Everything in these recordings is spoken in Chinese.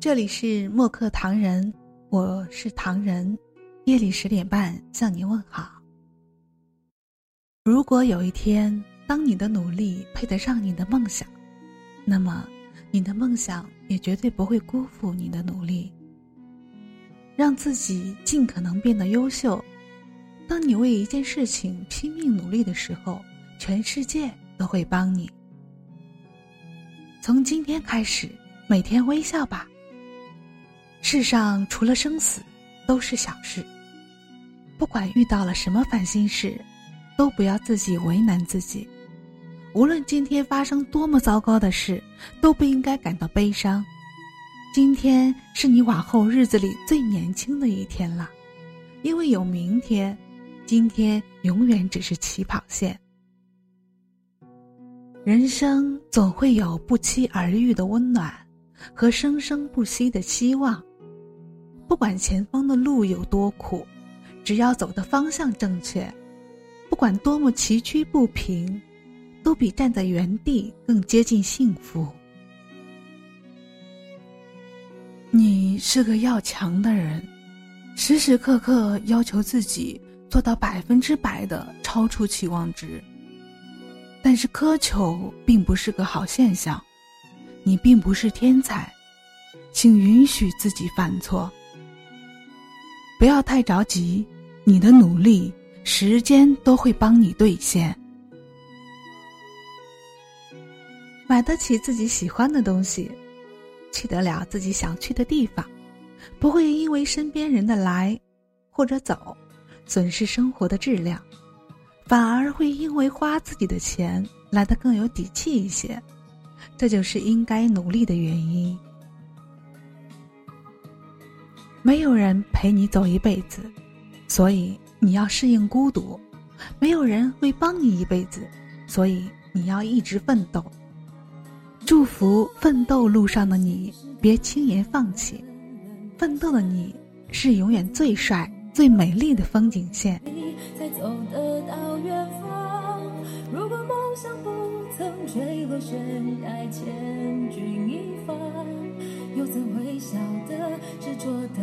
这里是墨客唐人，我是唐人。夜里十点半向您问好。如果有一天，当你的努力配得上你的梦想，那么你的梦想也绝对不会辜负你的努力。让自己尽可能变得优秀。当你为一件事情拼命努力的时候，全世界都会帮你。从今天开始，每天微笑吧。世上除了生死，都是小事。不管遇到了什么烦心事，都不要自己为难自己。无论今天发生多么糟糕的事，都不应该感到悲伤。今天是你往后日子里最年轻的一天了，因为有明天，今天永远只是起跑线。人生总会有不期而遇的温暖，和生生不息的希望。不管前方的路有多苦，只要走的方向正确，不管多么崎岖不平，都比站在原地更接近幸福。你是个要强的人，时时刻刻要求自己做到百分之百的超出期望值。但是苛求并不是个好现象，你并不是天才，请允许自己犯错。不要太着急，你的努力，时间都会帮你兑现。买得起自己喜欢的东西，去得了自己想去的地方，不会因为身边人的来或者走，损失生活的质量，反而会因为花自己的钱来得更有底气一些。这就是应该努力的原因。没有人陪你走一辈子，所以你要适应孤独；没有人会帮你一辈子，所以你要一直奋斗。祝福奋斗路上的你，别轻言放弃。奋斗的你，是永远最帅、最美丽的风景线。如果梦想不曾坠落悬崖，千钧一发。又怎会晓得执着的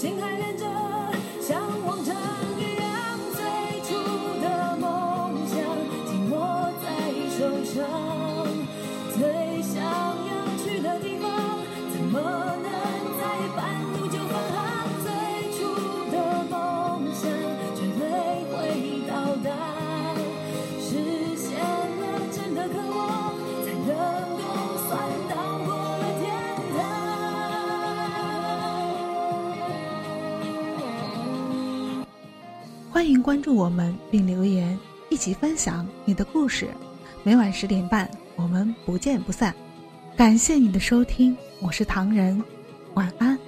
心还连着，像往常一样，最初的梦想紧握在手上。最想要去的地方欢迎关注我们并留言，一起分享你的故事。每晚十点半，我们不见不散。感谢你的收听，我是唐人，晚安。